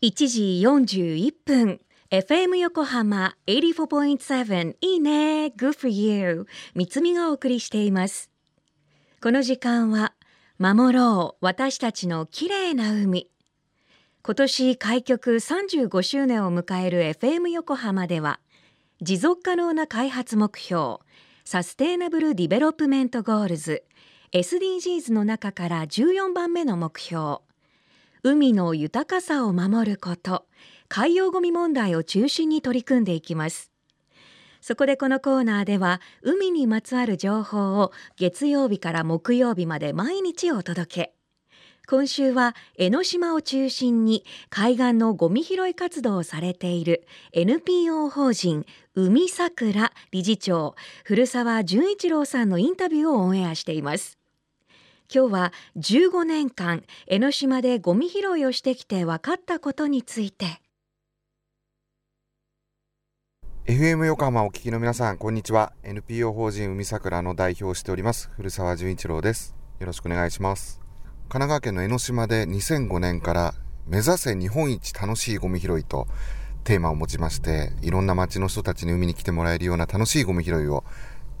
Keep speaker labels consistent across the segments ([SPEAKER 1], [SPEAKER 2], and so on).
[SPEAKER 1] 1時41分。FM 横浜84.7いいね。Good for you 三つみがお送りしています。この時間は守ろう。私たちの綺麗な海。今年開局35周年を迎える FM 横浜では持続可能な開発目標 Sustainable Development Goals SDGs の中から14番目の目標海の豊かさを守ること。海洋ごみ問題を中心に取り組んでいきます。そこでこのコーナーでは海にまつわる情報を月曜日から木曜日まで毎日お届け。今週は江ノ島を中心に海岸のゴミ拾い活動をされている NPO 法人海桜理事長古澤純一郎さんのインタビューをオンエアしています。今日は15年間江ノ島でゴミ拾いをしてきて分かったことについて。
[SPEAKER 2] FM 横浜お聞きの皆さんこんにちは。NPO 法人海桜の代表をしております古澤純一郎です。よろしくお願いします。神奈川県の江ノ島で2005年から目指せ日本一楽しいゴミ拾いとテーマを持ちましていろんな街の人たちに海に来てもらえるような楽しいゴミ拾いを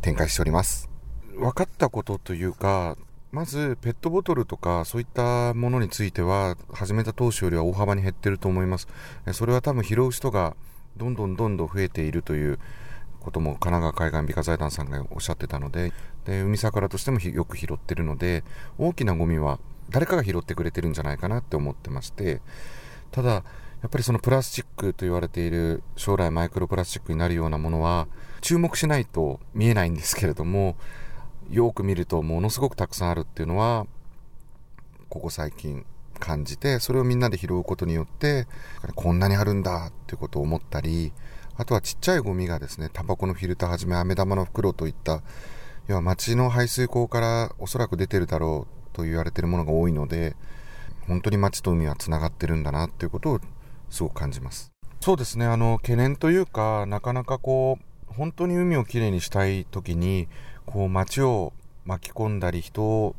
[SPEAKER 2] 展開しております。分かったことというかまずペットボトルとかそういったものについては始めた当初よりは大幅に減ってると思います。それは多分拾う人がどんどんどんどん増えているということも神奈川海岸美化財団さんがおっしゃってたのでで海桜としてもよく拾ってるので大きなゴミは誰かが拾ってくれてるんじゃないかなって思ってましてただやっぱりそのプラスチックと言われている将来マイクロプラスチックになるようなものは注目しないと見えないんですけれどもよく見るとものすごくたくさんあるっていうのはここ最近感じてそれをみんなで拾うことによってこんなにあるんだっていうことを思ったりあとはちっちゃいゴミがですねタバコのフィルターはじめ飴玉の袋といった要は町の排水溝からおそらく出てるだろうと言われてるものが多いので本当に町と海はつながってるんだなっていうことをすごく感じます。そうですね。あの懸念というかなかなかこう本当に海をきれいにしたい時にこう街を巻き込んだり人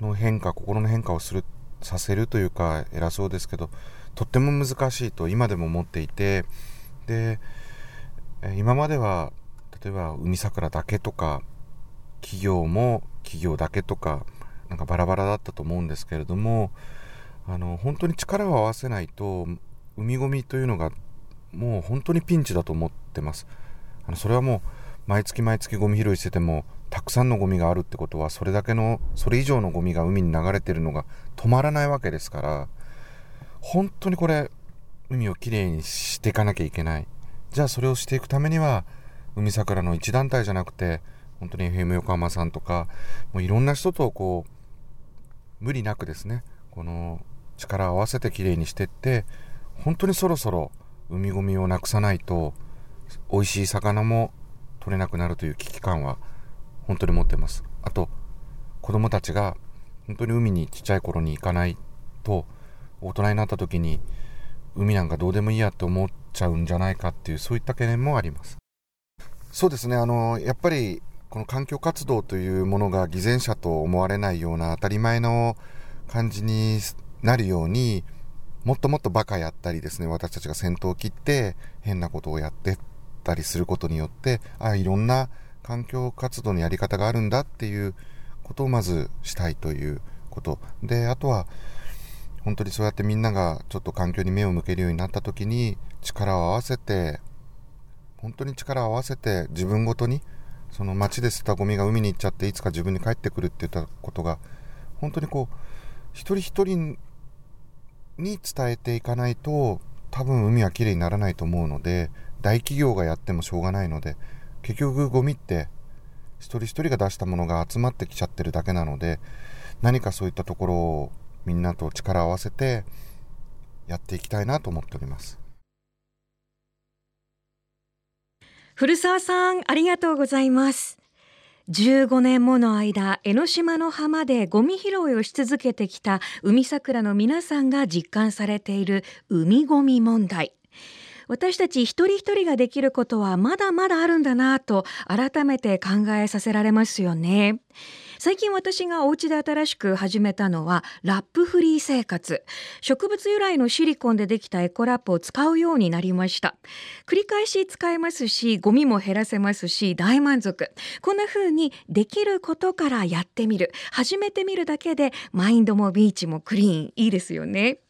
[SPEAKER 2] の変化心の変化をするさせるというか偉そうですけどとっても難しいと今でも思っていてで今までは例えば海桜だけとか企業も企業だけとかなんかバラバラだったと思うんですけれどもあの本当に力を合わせないと海ごみというのがもう本当にピンチだと思ってます。あのそれはもう毎月毎月ゴミ拾いしててもたくさんのゴミがあるってことはそれだけのそれ以上のゴミが海に流れてるのが止まらないわけですから本当にこれ海をきれいにしていかなきゃいけない。じゃあそれをしていくためには海桜の一団体じゃなくて本当に FM 横浜さんとかもういろんな人とこう無理なくですねこの力を合わせてきれいにしてって本当にそろそろ海ゴミをなくさないと美味しい魚も取れなくなるという危機感は本当に持ってます。あと子供たちが本当に海にちっちゃい頃に行かないと大人になった時に海なんかどうでもいいやって思っちゃうんじゃないかっていうそういった懸念もあります。そうですね。あのやっぱりこの環境活動というものが偽善者と思われないような当たり前の感じになるようにもっともっとバカやったりですね私たちが先頭を切って変なことをやってったりすることによってあいろんな環境活動のやり方があるんだっていうことをまずしたいということ。であとは本当にそうやってみんながちょっと環境に目を向けるようになった時に力を合わせて本当に力を合わせて自分ごとにその街で捨てたゴミが海に行っちゃっていつか自分に帰ってくるって言ったことが本当にこう一人一人に伝えていかないと多分海はきれいにならないと思うので大企業がやってもしょうがないので結局ゴミって一人一人が出したものが集まってきちゃってるだけなので何かそういったところをみんなと力を合わせてやっていきたいなと思っております。
[SPEAKER 1] 古澤さんありがとうございます。15年もの間江ノ島の浜でゴミ拾いをし続けてきた海桜の皆さんが実感されている海ゴミ問題。私たち一人一人ができることはまだまだあるんだなと改めて考えさせられますよね。最近私がお家で新しく始めたのはラップフリー生活。植物由来のシリコンでできたエコラップを使うようになりました。繰り返し使えますしゴミも減らせますし大満足。こんな風にできることからやってみる。始めてみるだけでマインドもビーチもクリーン。いいですよね。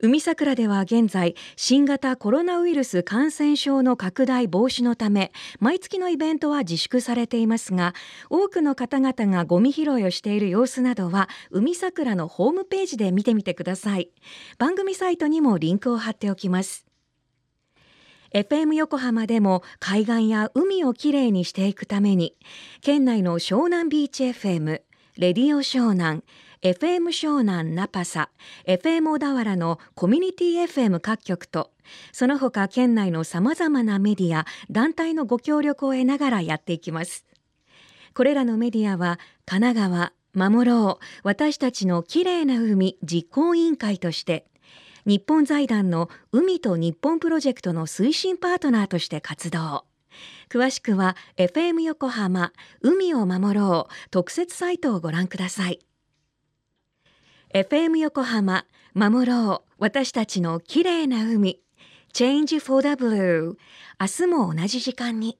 [SPEAKER 1] 海桜では現在新型コロナウイルス感染症の拡大防止のため毎月のイベントは自粛されていますが多くの方々がゴミ拾いをしている様子などは海桜のホームページで見てみてください。番組サイトにもリンクを貼っておきます。FM 横浜でも海岸や海をきれいにしていくために県内の湘南ビーチ FM レディオ湘南 FM 湘南ナパサ FM 小田原のコミュニティ FM 各局とその他県内のさまざまなメディア団体のご協力を得ながらやっていきます。これらのメディアは神奈川守ろう私たちのきれいな海実行委員会として日本財団の海と日本プロジェクトの推進パートナーとして活動。詳しくは FM 横浜海を守ろう特設サイトをご覧ください。FM 横浜守ろう私たちの綺麗な海。Change for the Blue 明日も同じ時間に。